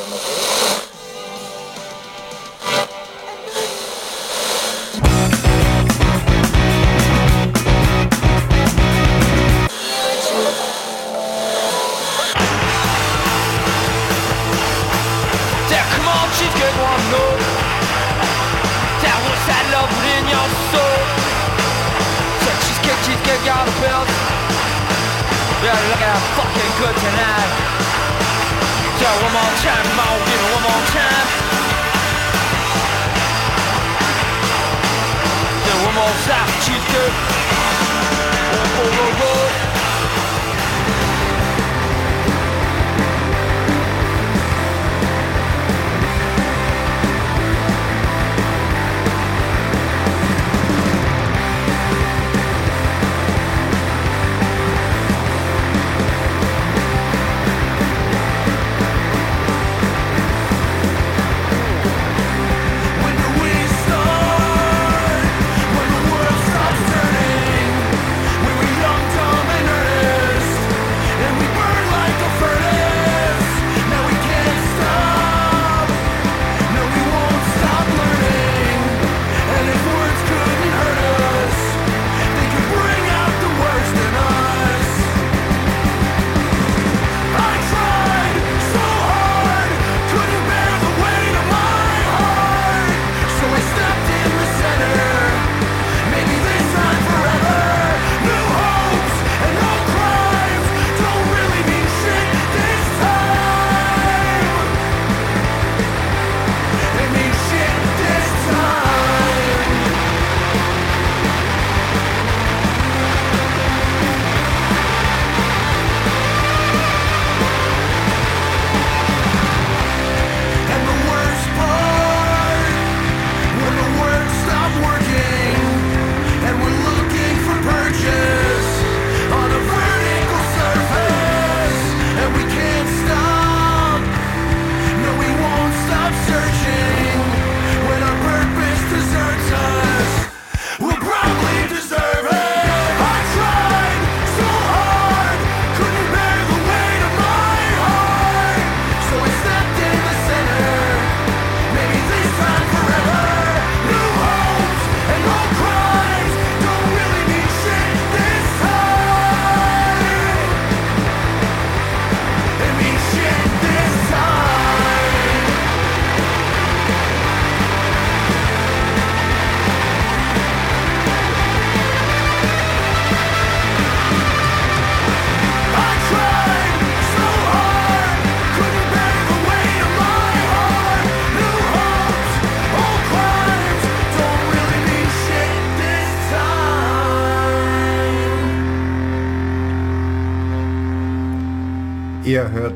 Ihr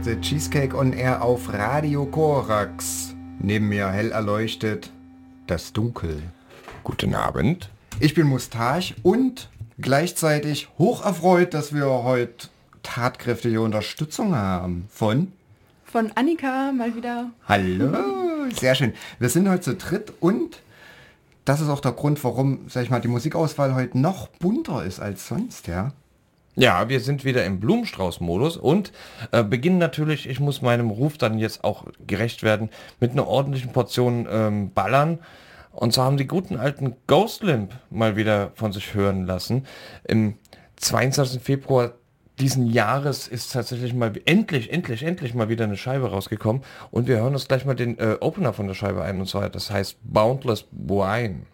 The Cheesecake on Air auf Radio Korax. Neben mir hell erleuchtet das Dunkel. Guten Abend. Ich bin Mustache und gleichzeitig hoch erfreut, dass wir heute tatkräftige Unterstützung haben. Von? Von Annika mal wieder. Hallo, sehr schön. Wir sind heute zu dritt und das ist auch der Grund, warum, sag ich mal, die Musikauswahl heute noch bunter ist als sonst, ja. Ja, wir sind wieder im Blumenstrauß-Modus und äh, beginnen natürlich, ich muss meinem Ruf dann jetzt auch gerecht werden, mit einer ordentlichen Portion ähm, Ballern. Und so haben die guten alten Ghost Limp mal wieder von sich hören lassen. Im 22. Februar diesen Jahres ist tatsächlich mal endlich, endlich, endlich mal wieder eine Scheibe rausgekommen. Und wir hören uns gleich mal den äh, Opener von der Scheibe ein. Und zwar, das heißt Boundless Wine.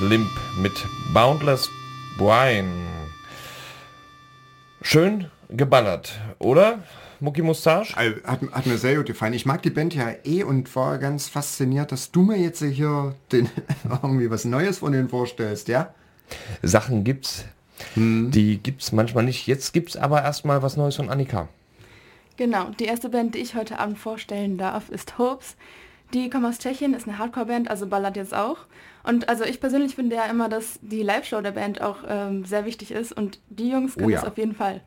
Limp mit Boundless Wine. Schön geballert, oder? Mucki Mustache? Also, Hat, hat mir sehr gut gefallen. Ich mag die Band ja eh und war ganz fasziniert, dass du mir jetzt hier den, irgendwie was Neues von denen vorstellst, ja? Sachen gibt's, die gibt's manchmal nicht. Jetzt gibt's aber erstmal was Neues von Annika. Genau, die erste Band, die ich heute Abend vorstellen darf, ist Hopes. Die kommen aus Tschechien, ist eine Hardcore-Band, also ballert jetzt auch. Und also ich persönlich finde ja immer, dass die Live-Show der Band auch ähm, sehr wichtig ist und die Jungs können Oh ja. das auf jeden Fall.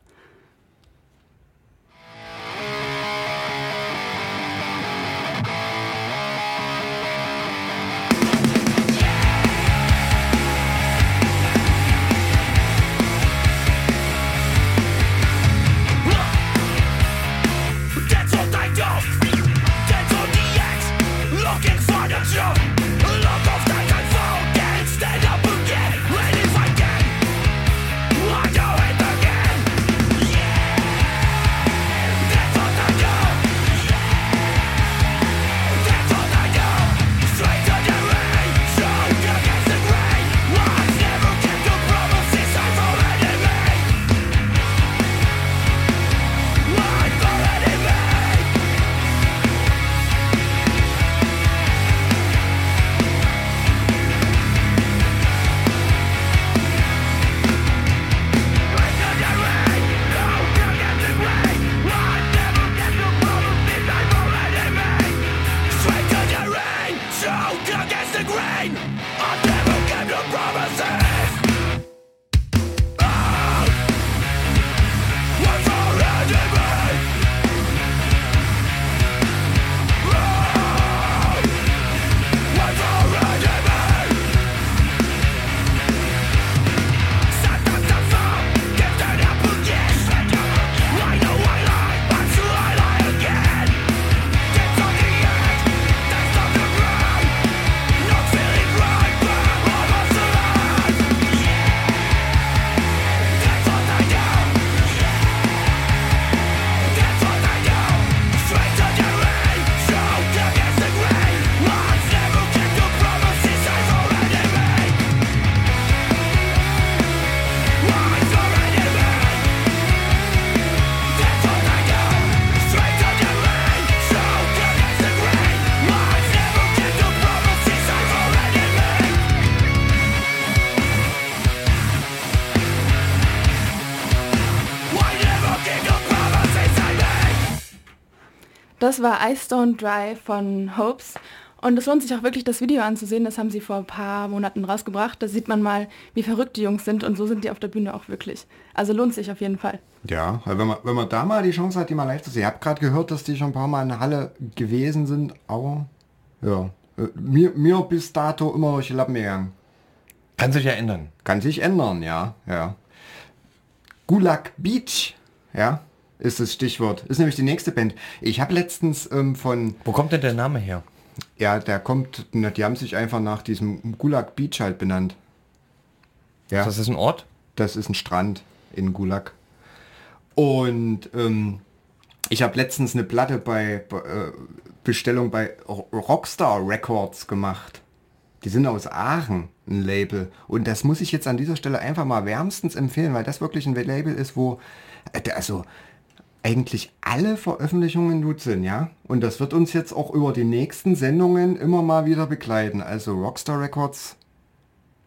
Das war Ice Stone Dry von Hopes. Und es lohnt sich auch wirklich, das Video anzusehen. Das haben sie vor ein paar Monaten rausgebracht. Da sieht man mal, wie verrückt die Jungs sind. Und so sind die auf der Bühne auch wirklich. Also lohnt sich auf jeden Fall. Ja, wenn man, wenn man da mal die Chance hat, die mal live zu sehen. Ich habe gerade gehört, dass die schon ein paar Mal in der Halle gewesen sind, aber ja, äh, mir, mir bis dato immer durch die Lappen gegangen. Kann sich ja ändern. Kann sich ändern, ja, ja. Gulag Beach, ja, ist das Stichwort. Ist nämlich die nächste Band. Ich habe letztens ähm, von, Wo kommt denn der Name her? ja, der kommt, na, die haben sich einfach nach diesem Gulag Beach halt benannt. Ja. Das ist ein Ort? Das ist ein Strand in Gulag. Und ähm, ich habe letztens eine Platte bei, bei äh, Bestellung bei Rockstar Records gemacht. Die sind aus Aachen, ein Label. Und das muss ich jetzt an dieser Stelle einfach mal wärmstens empfehlen, weil das wirklich ein Label ist, wo, äh, also eigentlich alle Veröffentlichungen gut sind, ja. Und das wird uns jetzt auch über die nächsten Sendungen immer mal wieder begleiten. Also Rockstar Records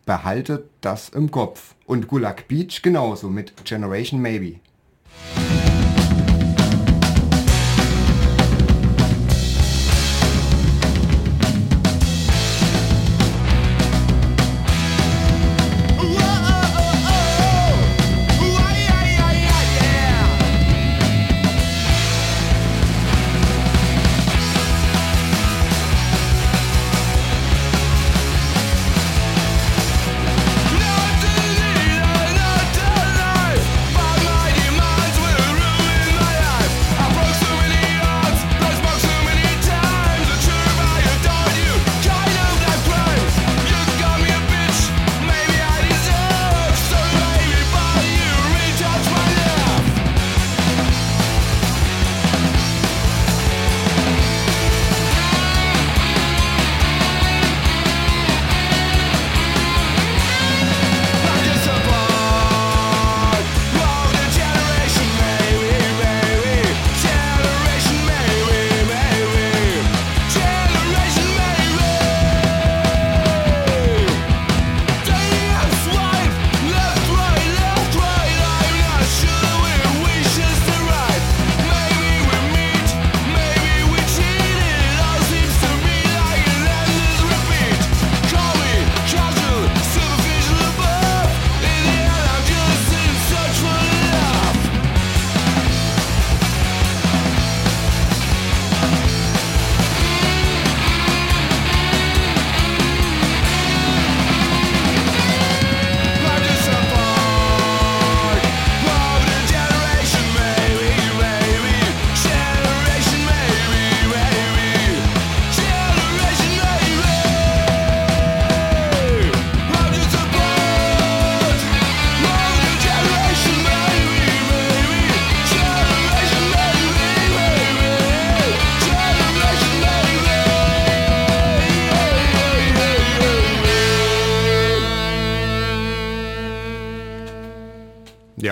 behaltet das im Kopf. Und Gulag Beach genauso mit Generation Maybe.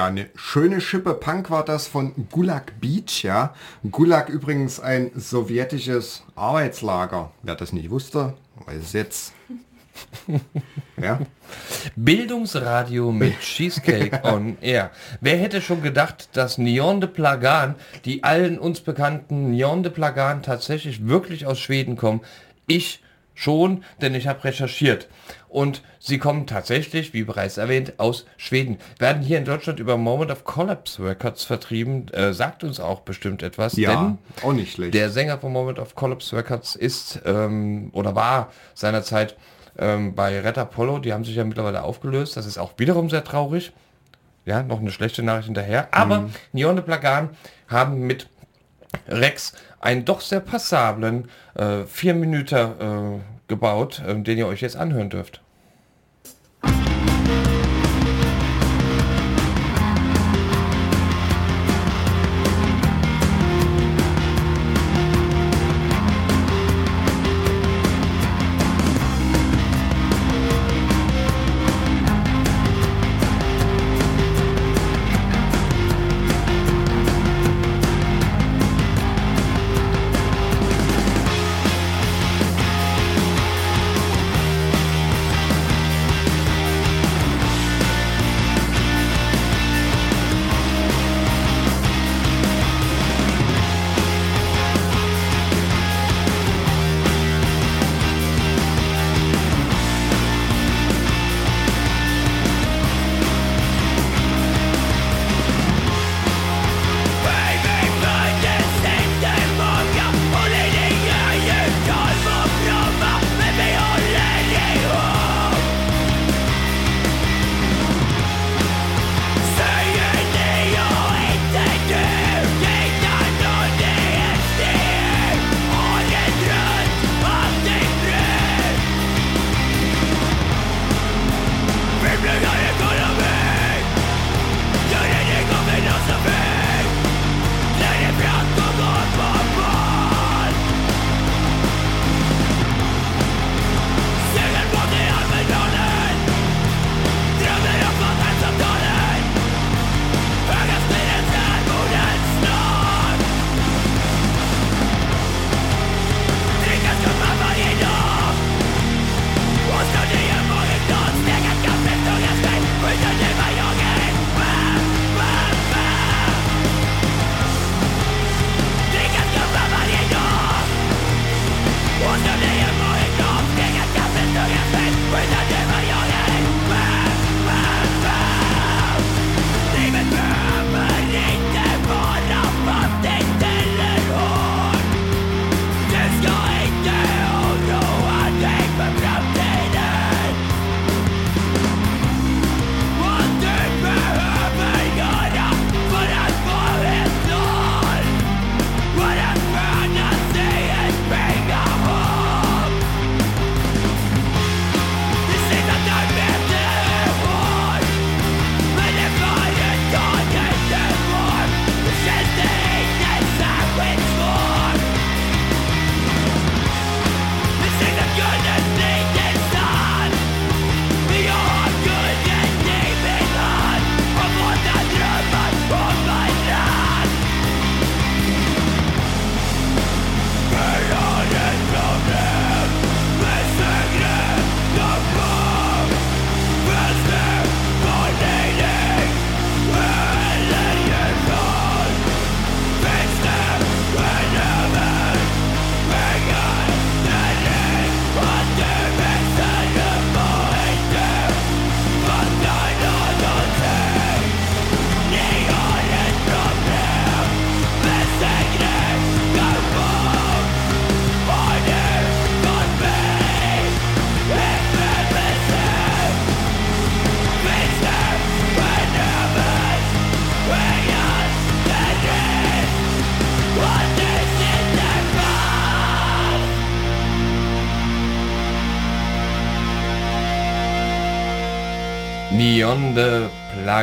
Ja, eine schöne Schippe Punk war das von Gulag Beach, ja. Gulag übrigens ein sowjetisches Arbeitslager. Wer das nicht wusste, weiß es jetzt. ja. Bildungsradio mit Cheesecake on Air. Wer hätte schon gedacht, dass Neon de Plagan, die allen uns bekannten Neon de Plagan tatsächlich wirklich aus Schweden kommen? Ich schon, denn ich habe recherchiert. Und sie kommen tatsächlich, wie bereits erwähnt, aus Schweden. Werden hier in Deutschland über Moment of Collapse Records vertrieben. Äh, sagt uns auch bestimmt etwas. Ja, denn auch nicht schlecht. der Sänger von Moment of Collapse Records ist ähm, oder war seinerzeit ähm, bei Red Apollo. Die haben sich ja mittlerweile aufgelöst. Das ist auch wiederum sehr traurig. Ja, noch eine schlechte Nachricht hinterher. Aber Neon de Plagan haben mit Rex einen doch sehr passablen äh, vier Minuten äh, gebaut, äh, den ihr euch jetzt anhören dürft.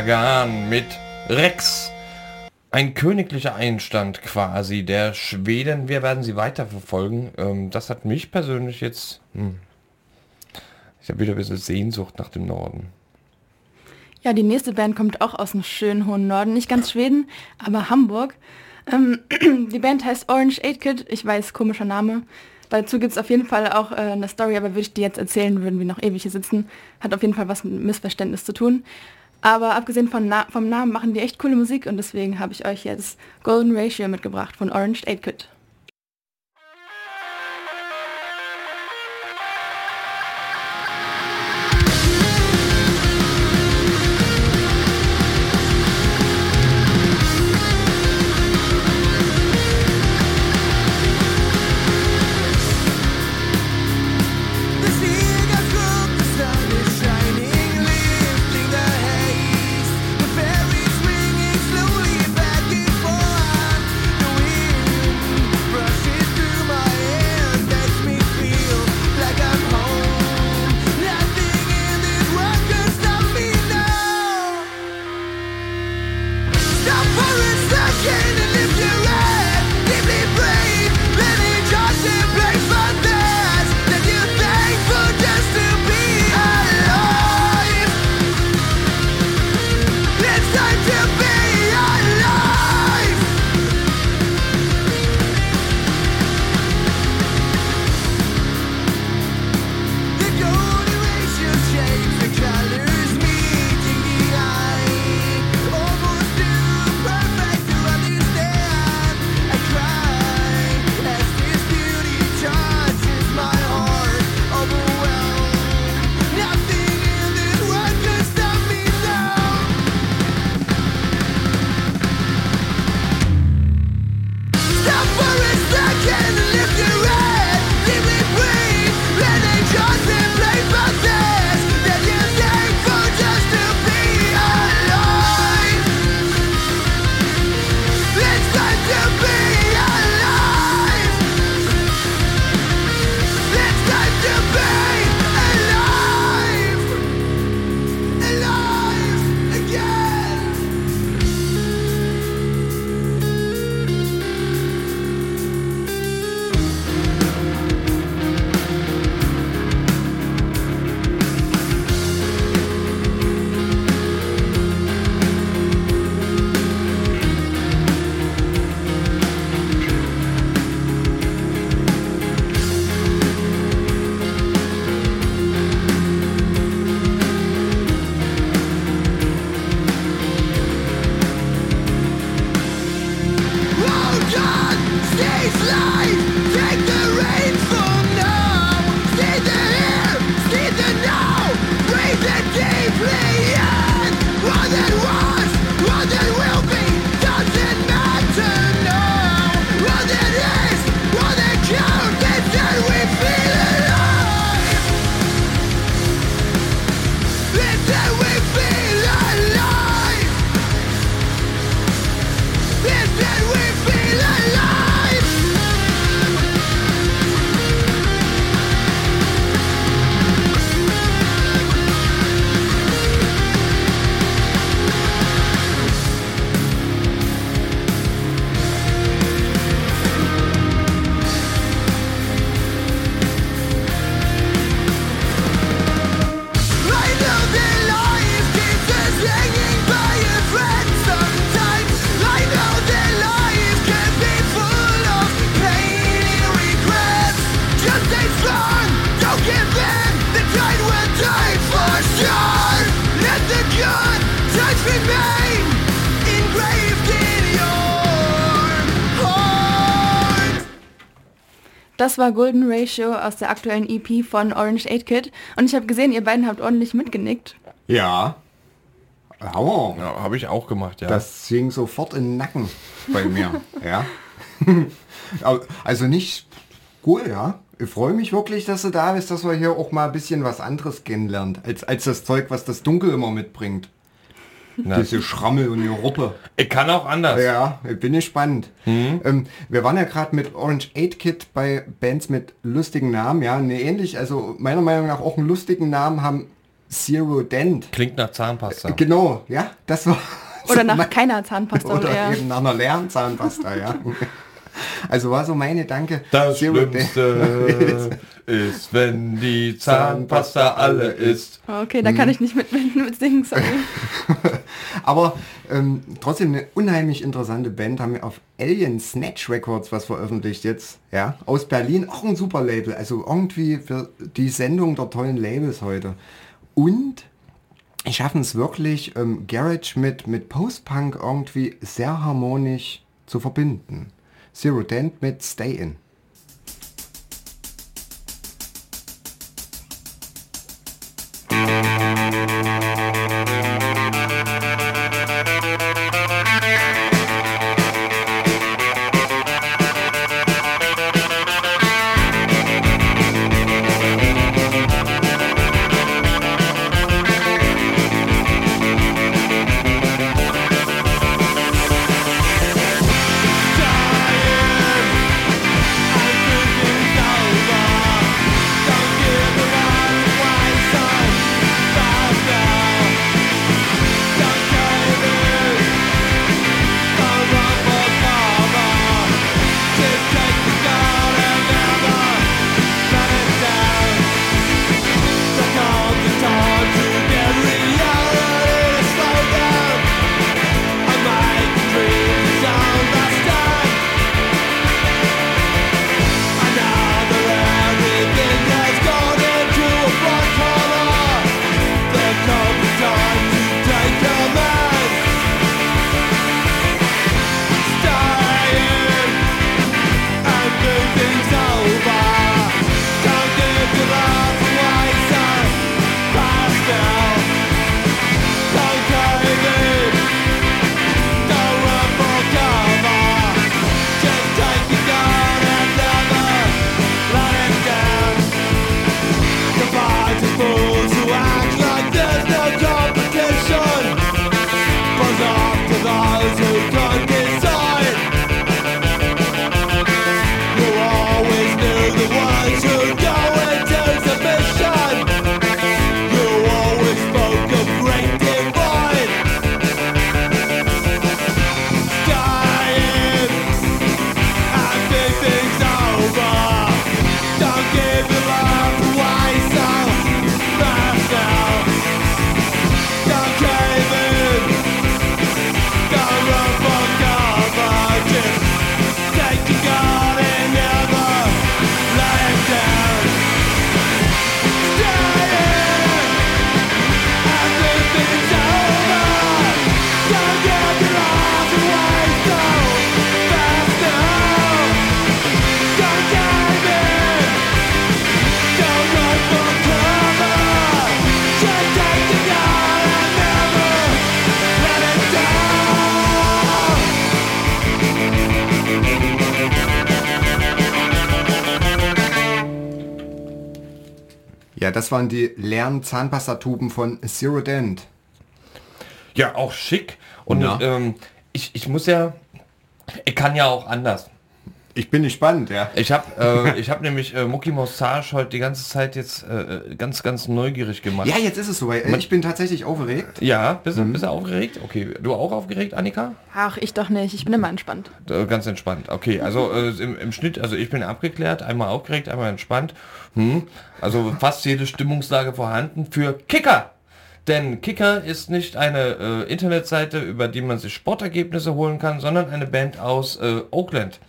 Plagan mit Rex. Ein königlicher Einstand quasi der Schweden. Wir werden sie weiterverfolgen. Ähm, das hat mich persönlich jetzt... Hm, ich habe wieder ein bisschen Sehnsucht nach dem Norden. Ja, die nächste Band kommt auch aus dem schönen hohen Norden, nicht ganz Schweden, aber Hamburg. Ähm, die Band heißt Orange 8 Kid, ich weiß, komischer Name. Dazu gibt es auf jeden Fall auch äh, eine Story, aber würde ich die jetzt erzählen, würden wir noch ewig hier sitzen. Hat auf jeden Fall was mit Missverständnis zu tun. Aber abgesehen von Na vom Namen machen die echt coole Musik und deswegen habe ich euch jetzt Golden Ratio mitgebracht von Orange 8 Kid. Das war Golden Ratio aus der aktuellen EP von Orange 8 Kid und ich habe gesehen, ihr beiden habt ordentlich mitgenickt. Ja. Hammer. Ja, habe ich auch gemacht, ja. Das ging sofort in den Nacken bei mir. ja. Also nicht cool, ja. Ich freue mich wirklich, dass du da bist, dass wir hier auch mal ein bisschen was anderes kennenlernt, als, als das Zeug, was das Dunkel immer mitbringt. Na, Diese Schrammel und die Ruppe. ich kann auch anders. Ja, ich bin gespannt. Ähm, wir waren ja gerade mit Orange 8 Kid bei Bands mit lustigen Namen, ja, ne, ähnlich, also meiner Meinung nach auch einen lustigen Namen haben Zero Dent. Klingt nach Zahnpasta. Genau, ja, das war... Oder nach keiner Zahnpasta Oder eher. eben nach einer leeren Zahnpasta, ja. Also war so meine Danke. Das Zero. Schlimmste ist, wenn die Zahnpasta alle ist. Okay, da kann ich nicht mit, mit, singen, sorry. Aber ähm, trotzdem eine unheimlich interessante Band, haben wir auf Alien Snatch Records was veröffentlicht jetzt, ja, aus Berlin, auch ein super Label, also irgendwie für die Sendung der tollen Labels heute. Und die schaffen es wirklich, ähm, Garage mit, mit Post-Punk irgendwie sehr harmonisch zu verbinden. Zero Dent mit Stay In. Das waren die leeren Zahnpastatuben von Zero Dent. Ja, auch schick. Und Ja. ähm, ich, ich muss ja, ich kann ja auch anders. Ich bin gespannt, ja. Ich habe äh, ich hab nämlich äh, Mucki Mossage heute die ganze Zeit jetzt äh, ganz, ganz neugierig gemacht. Ja, jetzt ist es soweit. Äh, Ich bin tatsächlich aufgeregt. Ja, bist, du bist du aufgeregt? Okay, du auch aufgeregt, Annika? Ach, ich doch nicht. Ich bin immer entspannt. Äh, Ganz entspannt. Okay, also äh, im, im Schnitt, also ich bin abgeklärt, einmal aufgeregt, einmal entspannt. Hm. Also fast jede Stimmungslage vorhanden für Kicker. Denn Kicker ist nicht eine äh, Internetseite, über die man sich Sportergebnisse holen kann, sondern eine Band aus äh, Oakland.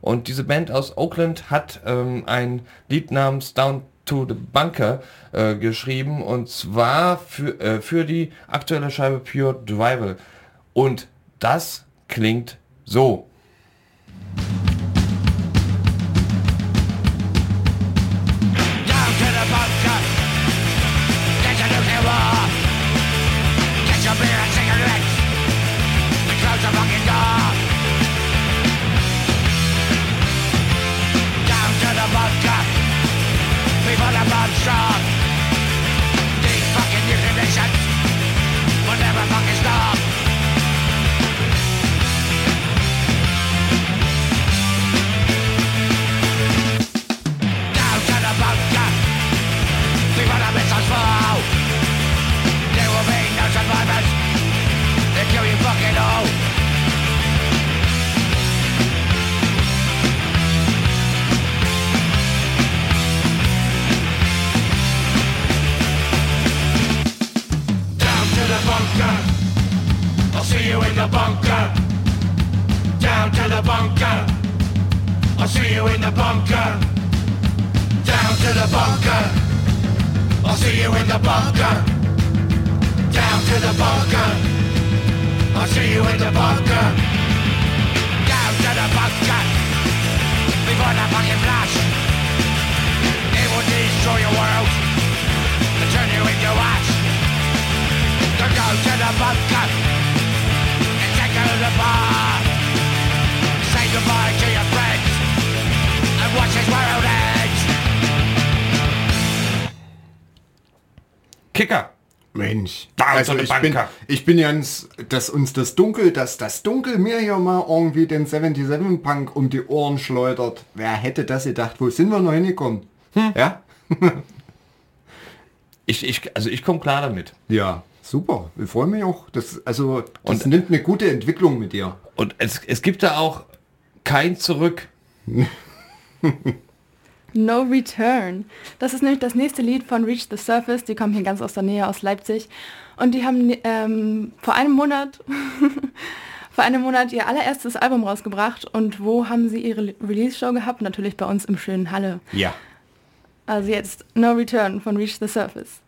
Und diese Band aus Oakland hat ähm, ein Lied namens Down to the Bunker äh, geschrieben und zwar für, äh, für die aktuelle Scheibe Pure Drival. Und das klingt so. Bunker. I'll see you in the bunker. Down to the bunker. I'll see you in the bunker. Down to the bunker. Before the fucking flash. It will destroy your world. And turn you into ash. So go to the bunker. And take out the bar. Say goodbye to your friends. And watch this world end. Kicker. Mensch, Da also ich bin, ich bin ganz, dass uns das Dunkel, dass das Dunkel mir hier mal irgendwie den 77 Punk um die Ohren schleudert. Wer hätte das gedacht? Wo sind wir noch hingekommen? Hm. Ja? Ich, ich, also ich komme klar damit. Ja, super. Ich freue mich auch. Das, also, das Und- nimmt eine gute Entwicklung mit dir. Und es, es gibt da auch kein Zurück. No Return. Das ist nämlich das nächste Lied von Reach the Surface. Die kommen hier ganz aus der Nähe, aus Leipzig. Und die haben ähm, vor einem Monat, vor einem Monat ihr allererstes Album rausgebracht. Und wo haben sie ihre Release-Show gehabt? Natürlich bei uns im schönen Halle. Ja. Also jetzt No Return von Reach the Surface.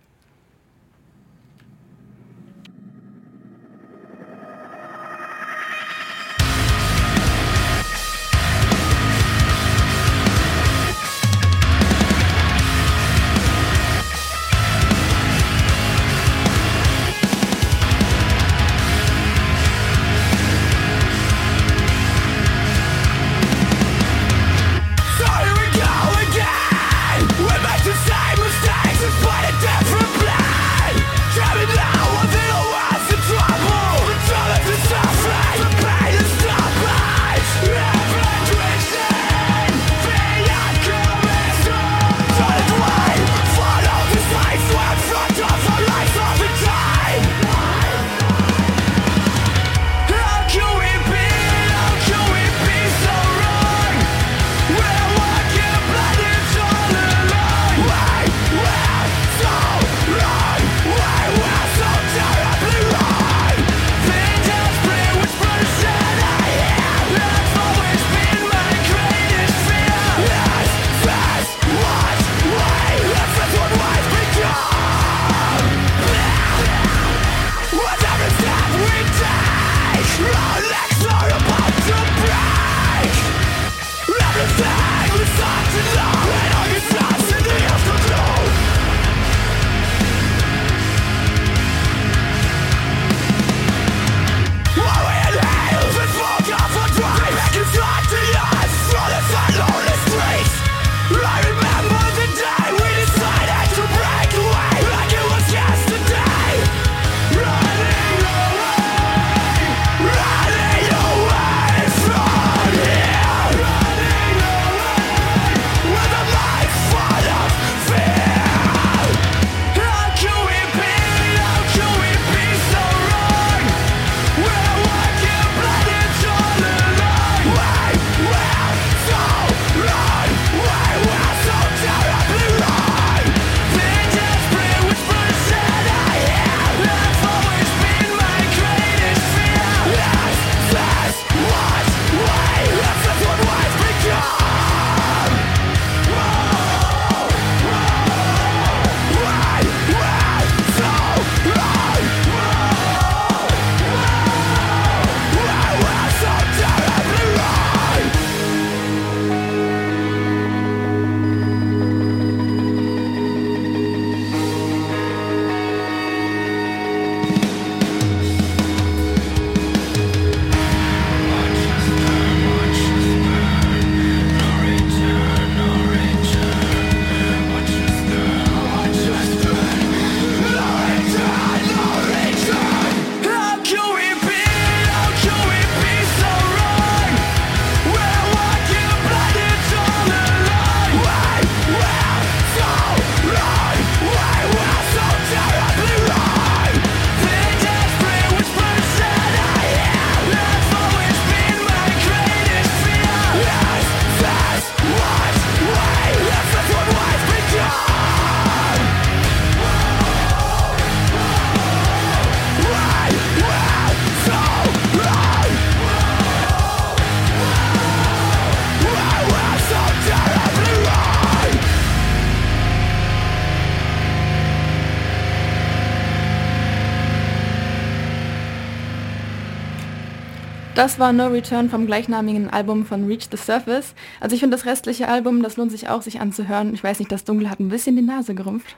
Das war No Return vom gleichnamigen Album von Reach the Surface. Also ich finde das restliche Album, das lohnt sich auch, sich anzuhören. Ich weiß nicht, das Dunkel hat ein bisschen die Nase gerümpft.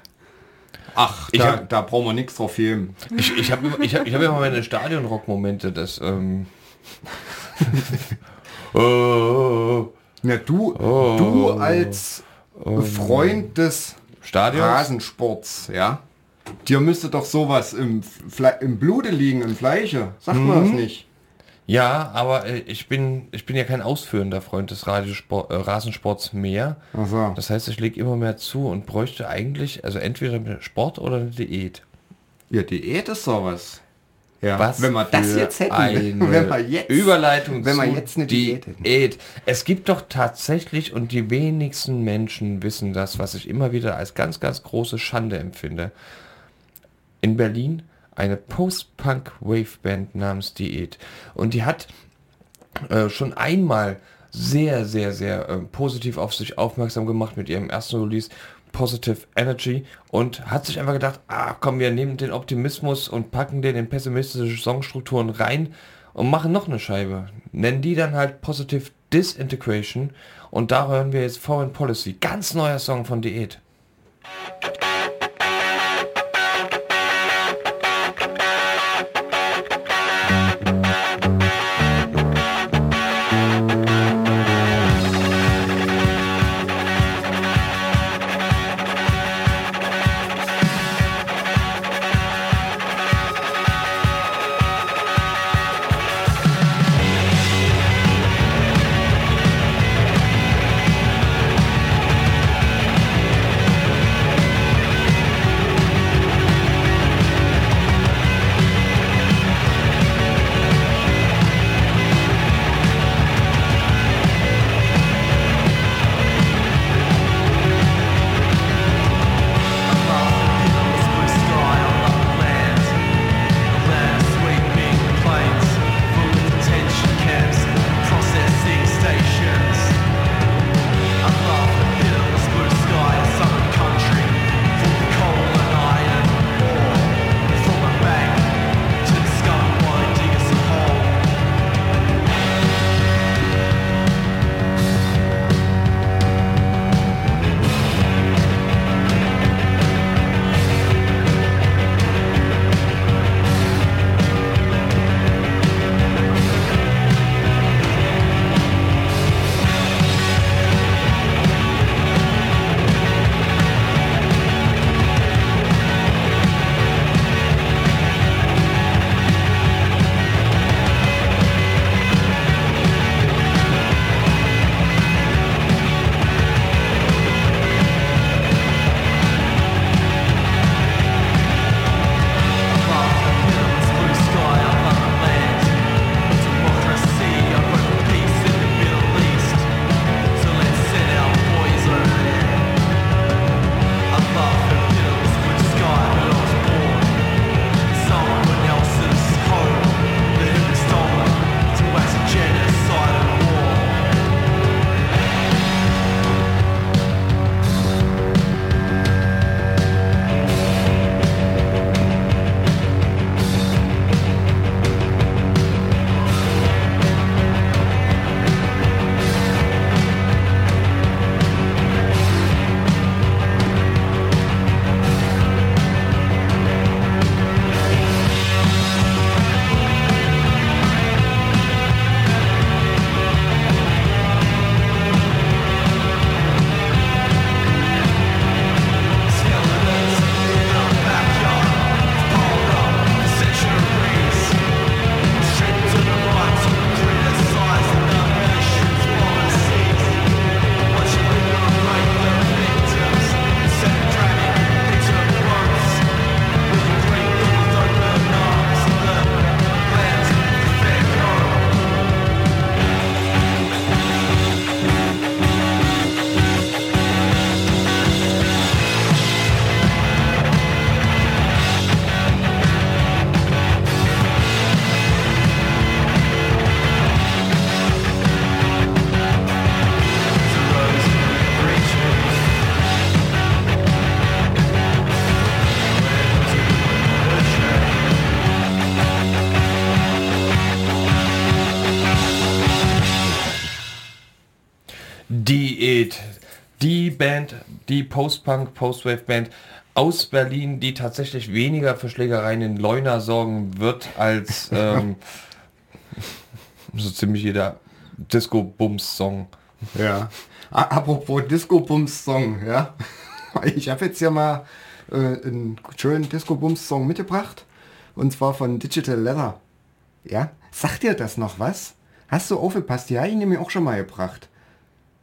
Ach, Ich da, hab- da brauchen wir nichts drauf filmen. Ich, ich habe ich hab, ich hab immer meine Stadionrock-Momente, das... Ähm, oh, Ja, du, Oh. du als Freund des Stadions? Rasensports, ja? Dir müsste doch sowas im, Fle im Blute liegen, im Fleische. Sagt man Mhm. das nicht? Ja, aber äh, ich bin, ich bin ja kein ausführender Freund des Radiosport, äh, Rasensports mehr. So. Das heißt, ich lege immer mehr zu und bräuchte eigentlich, also entweder Sport oder eine Diät. Ja, Diät ist sowas. Ja, Was wenn wir das jetzt hätten, wenn wir jetzt, Überleitung wenn zu jetzt eine Diät hätten. Diät. Es gibt doch tatsächlich, und die wenigsten Menschen wissen das, was ich immer wieder als ganz, ganz große Schande empfinde. In Berlin eine Post-Punk-Wave-Band namens Diät. Und die hat äh, schon einmal sehr, sehr, sehr äh, positiv auf sich aufmerksam gemacht mit ihrem ersten Release Positive Energy und hat sich einfach gedacht, ah komm, wir nehmen den Optimismus und packen den in pessimistische Songstrukturen rein und machen noch eine Scheibe. Nennen die dann halt Positive Disintegration und da hören wir jetzt Foreign Policy. Ganz neuer Song von Diät. Post-Punk, Post-Wave-Band aus Berlin, die tatsächlich weniger für Schlägereien in Leuna sorgen wird als ähm, so ziemlich jeder Disco-Bums-Song. Ja. Apropos Disco-Bums-Song, ja. Ich habe jetzt hier mal äh, einen schönen Disco-Bums-Song mitgebracht. Und zwar von Digital Leather. Ja? Sagt dir das noch was? Hast du aufgepasst? Die habe ich nämlich auch schon mal gebracht.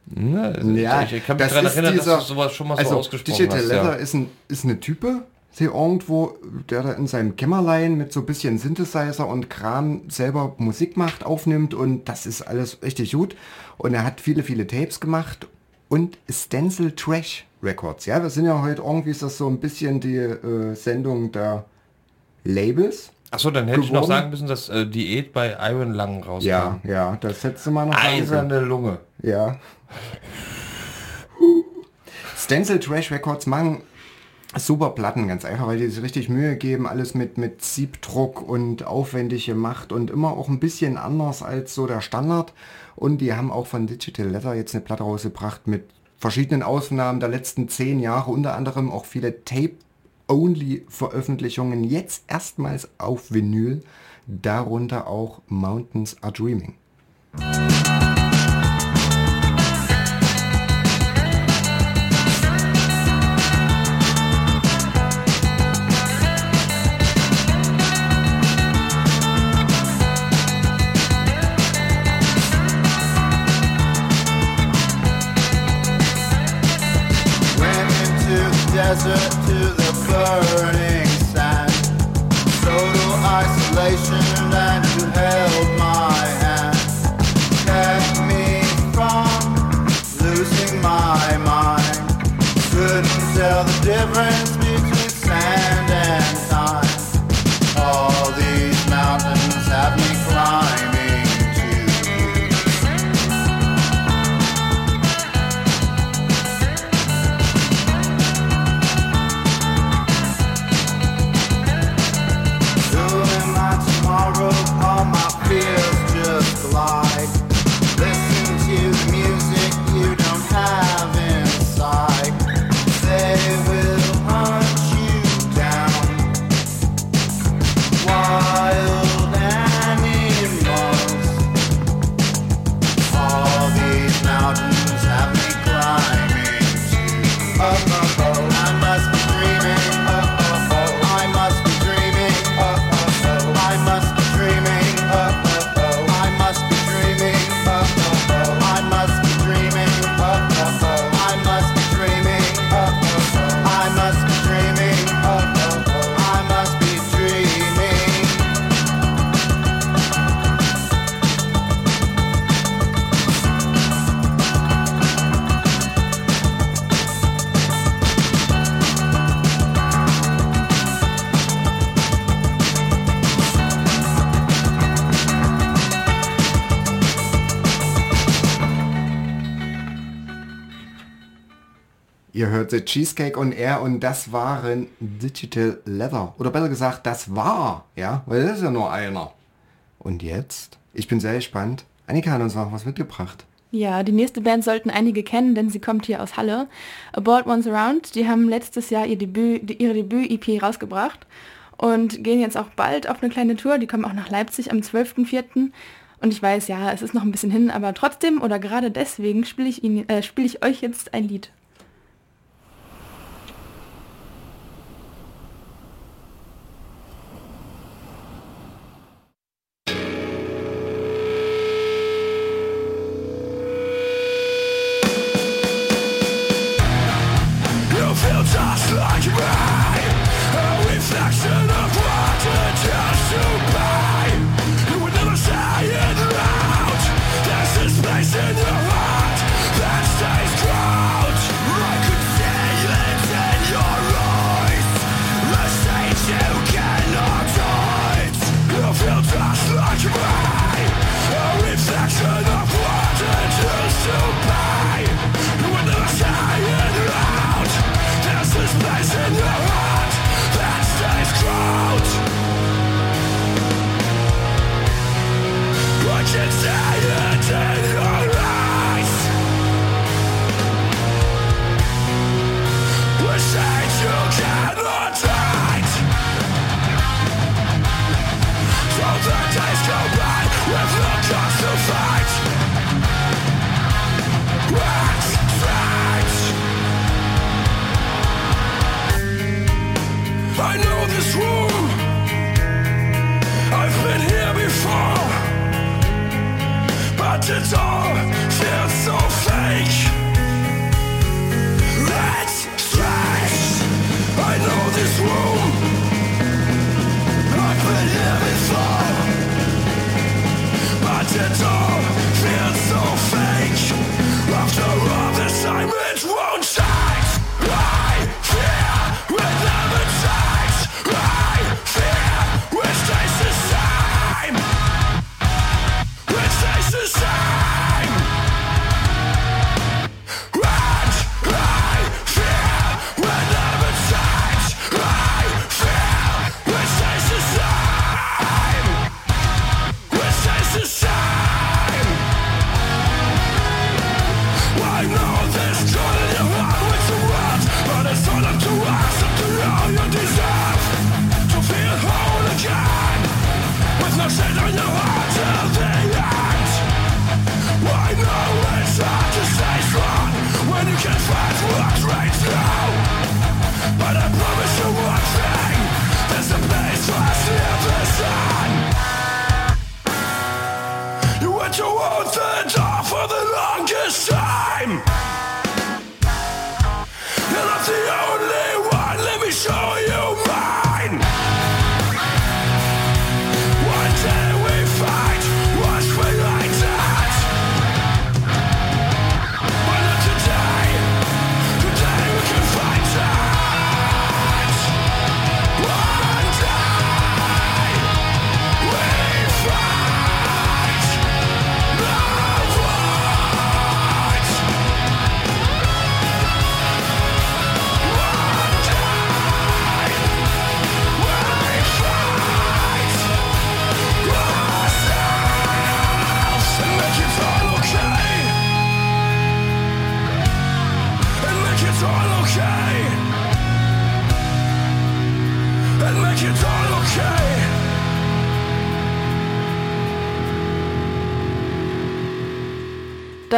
Ne? Ja, ich, ich kann mich daran erinnern, dieser- dass du sowas schon mal so Also ausgesprochen Digital hast. Leather Ja. ist, ein, ist eine Type, der irgendwo, der da in seinem Kämmerlein mit so ein bisschen Synthesizer und Kram selber Musik macht, aufnimmt und das ist alles richtig gut. Und er hat viele, viele Tapes gemacht und Stencil Trash Records. Ja, wir sind ja heute irgendwie ist das so ein bisschen die äh, Sendung der Labels. Achso, dann hätte ich noch geworden. sagen müssen, dass äh, Diät bei Iron Lang rauskam. Ja, ja, das hättest du mal noch sagen. Eiserne Lunge. Ja. Stencil Trash Records machen super Platten, ganz einfach, weil die sich richtig Mühe geben, alles mit, mit Siebdruck und aufwendig gemacht und immer auch ein bisschen anders als so der Standard. Und die haben auch von Digital Leather jetzt eine Platte rausgebracht mit verschiedenen Ausnahmen der letzten zehn Jahre, unter anderem auch viele Tape-Only-Veröffentlichungen, jetzt erstmals auf Vinyl, darunter auch Mountains Are Dreaming. The Cheesecake und er und das waren Digital Leather. Oder besser gesagt, das war, ja, weil das ist ja nur einer. Und jetzt? Ich bin sehr gespannt. Annika hat uns noch was mitgebracht. Ja, die nächste Band sollten einige kennen, denn sie kommt hier aus Halle. Aboard Once Around, die haben letztes Jahr ihr Debüt, ihre Debüt-EP rausgebracht und gehen jetzt auch bald auf eine kleine Tour. Die kommen auch nach Leipzig am 12.04. Und ich weiß, ja, es ist noch ein bisschen hin, aber trotzdem oder gerade deswegen spiele ich, Ihnen- äh, spiele ich euch jetzt ein Lied.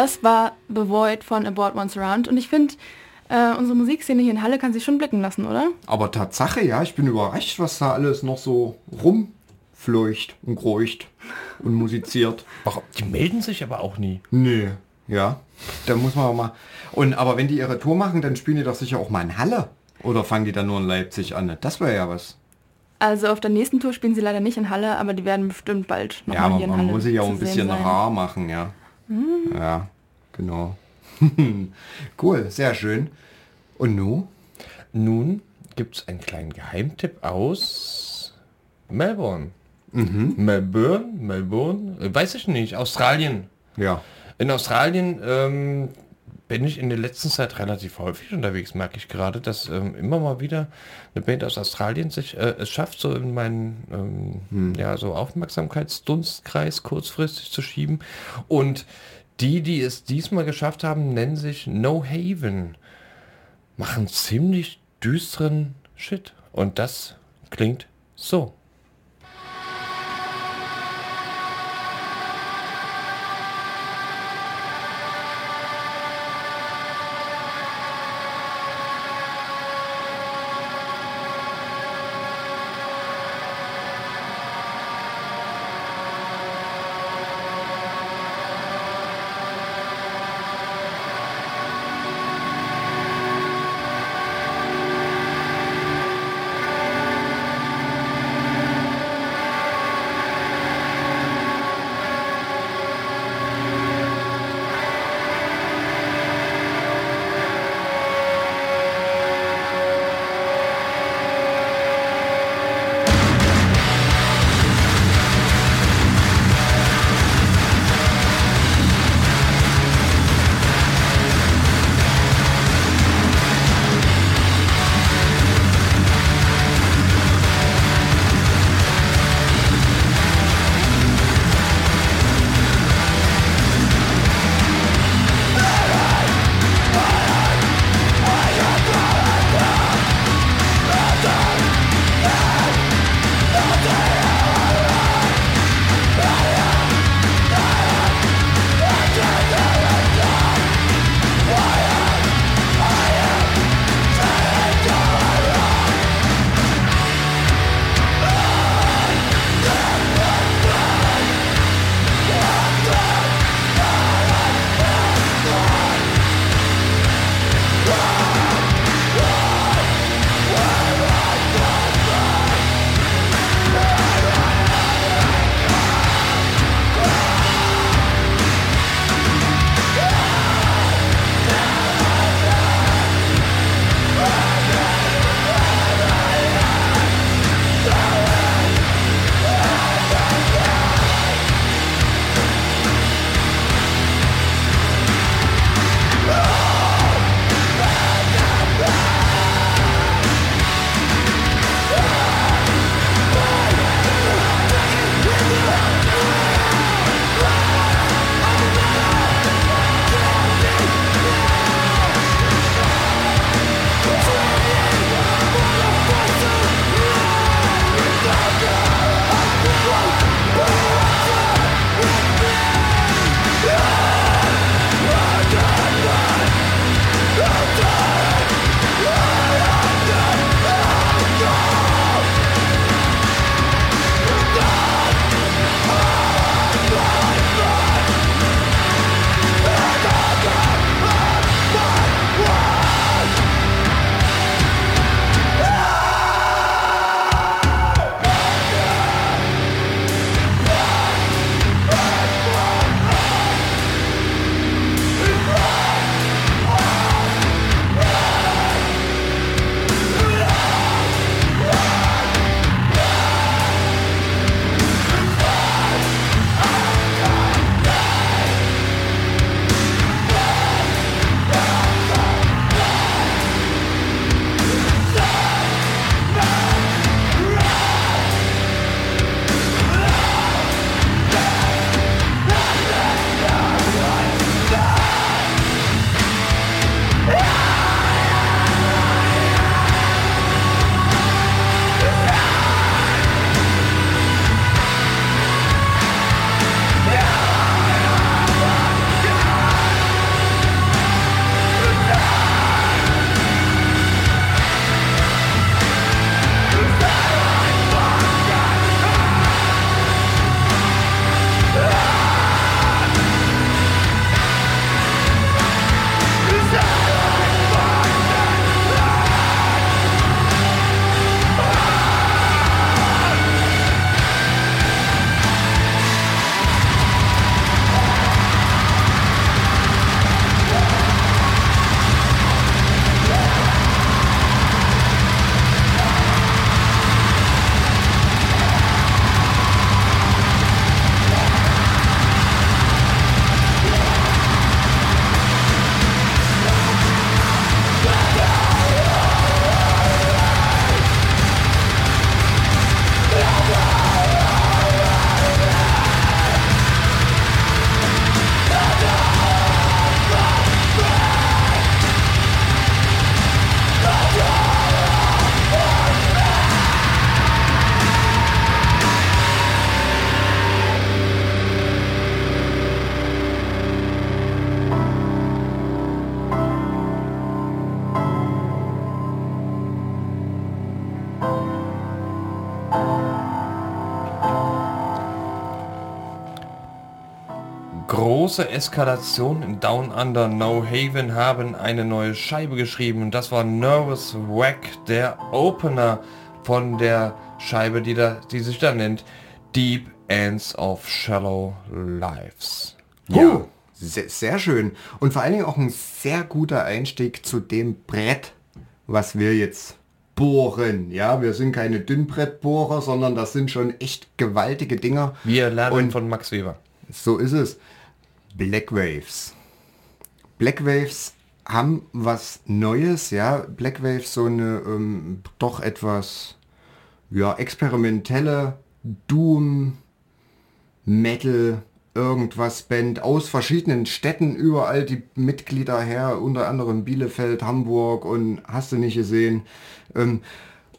Das war The Void von Aboard Once Around und ich finde, äh, unsere Musikszene hier in Halle kann sich schon blicken lassen, oder? Aber Tatsache, ja, ich bin überrascht, was da alles noch so rumfleucht und kreucht und musiziert. Warum? Die melden sich aber auch nie. Nee, ja. Da muss man auch mal. Und aber wenn die ihre Tour machen, dann spielen die doch sicher auch mal in Halle. Oder fangen die dann nur in Leipzig an? Das wäre ja was. Also auf der nächsten Tour spielen sie leider nicht in Halle, aber die werden bestimmt bald noch ja, hier in man Halle muss sich ja auch ein bisschen sein. rar machen, ja. Ja, genau. cool, sehr schön. Und nu? Nun gibt es einen kleinen Geheimtipp aus Melbourne. Melbourne, Melbourne, äh, weiß ich nicht, Australien. Ja. In Australien ähm, bin ich in der letzten Zeit relativ häufig unterwegs, merke ich gerade, dass ähm, immer mal wieder eine Band aus Australien sich äh, es schafft, so in meinen ähm, ja, so Aufmerksamkeitsdunstkreis kurzfristig zu schieben. Und die, die es diesmal geschafft haben, nennen sich No Haven. Machen ziemlich düsteren Shit. Und das klingt so. Große Eskalation in Down Under No Haven haben eine neue Scheibe geschrieben. Und das war Nervous Wreck, der Opener von der Scheibe, die, da, die sich da nennt Deep Ends of Shallow Lives. Ja, sehr, sehr schön. Und vor allen Dingen auch ein sehr guter Einstieg zu dem Brett, was wir jetzt bohren. Ja, wir sind keine Dünnbrettbohrer, sondern das sind schon echt gewaltige Dinger. Wir lernen Und- von Max Weber. So ist es. Black Waves. Black Waves haben was Neues, ja. Black Waves so eine ähm, doch etwas ja, experimentelle Doom, Metal, irgendwas Band aus verschiedenen Städten, überall die Mitglieder her, unter anderem Bielefeld, Hamburg und hast du nicht gesehen. Ähm,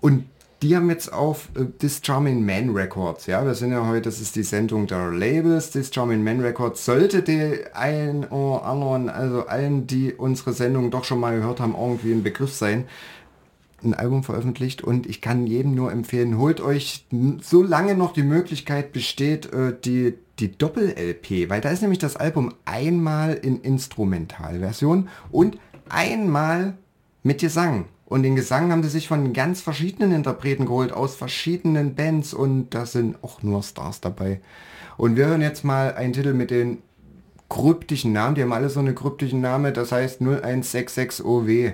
und die haben jetzt auf äh, This Man Records, ja, wir sind ja heute, das ist die Sendung der Labels, This Charming Man Records, sollte die ein oder anderen, also allen, die unsere Sendung doch schon mal gehört haben, irgendwie ein Begriff sein. Ein Album veröffentlicht und ich kann jedem nur empfehlen, holt euch, solange noch die Möglichkeit besteht, äh, die, die Doppel-LP, weil da ist nämlich das Album einmal in Instrumentalversion und einmal mit Gesang. Und den Gesang haben sie sich von ganz verschiedenen Interpreten geholt, aus verschiedenen Bands und da sind auch nur Stars dabei. Und wir hören jetzt mal einen Titel mit den kryptischen Namen, die haben alle so eine kryptischen Name, das heißt 0166 OW.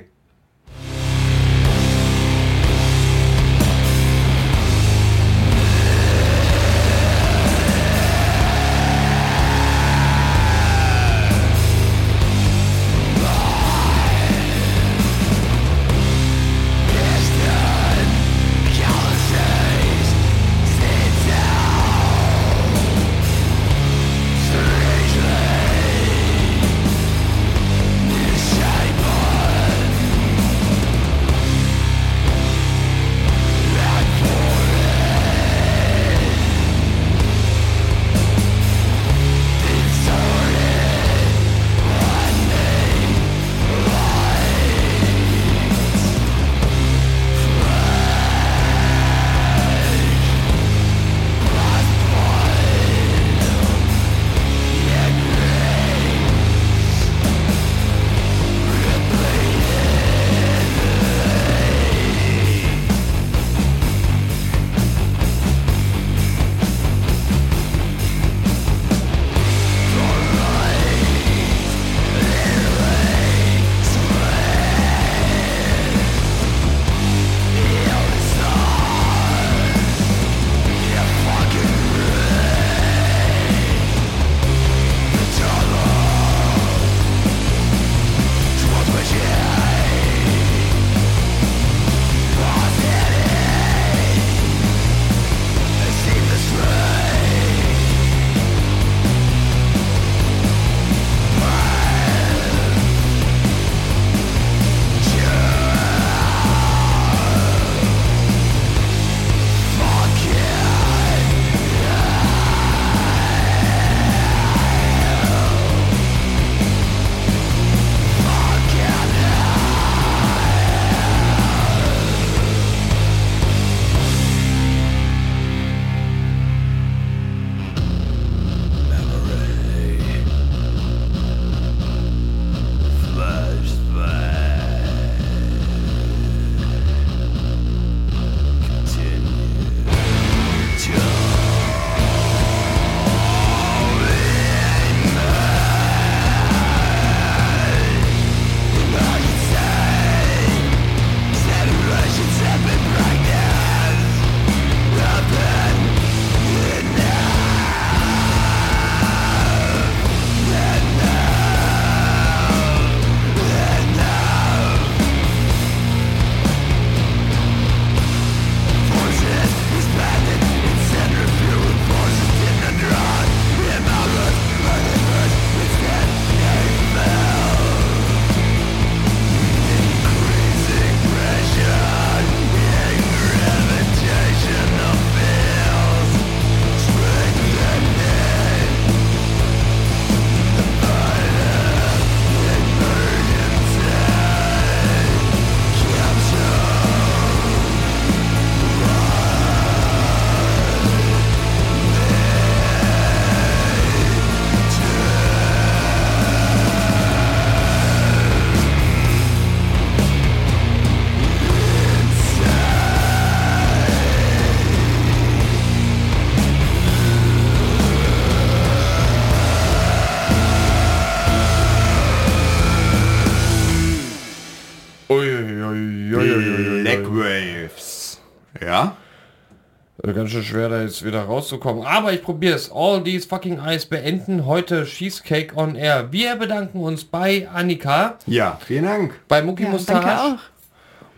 Äh, Ganz schön schwer da jetzt wieder rauszukommen. Aber ich probiere es. All these fucking eyes beenden heute Cheesecake on Air. Wir bedanken uns bei Annika, Ja, vielen Dank. bei Mucki Ja, danke Mustache auch.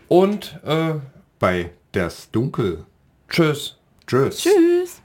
und äh, Bei Das Dunkel. tschüss. Tschüss. Tschüss.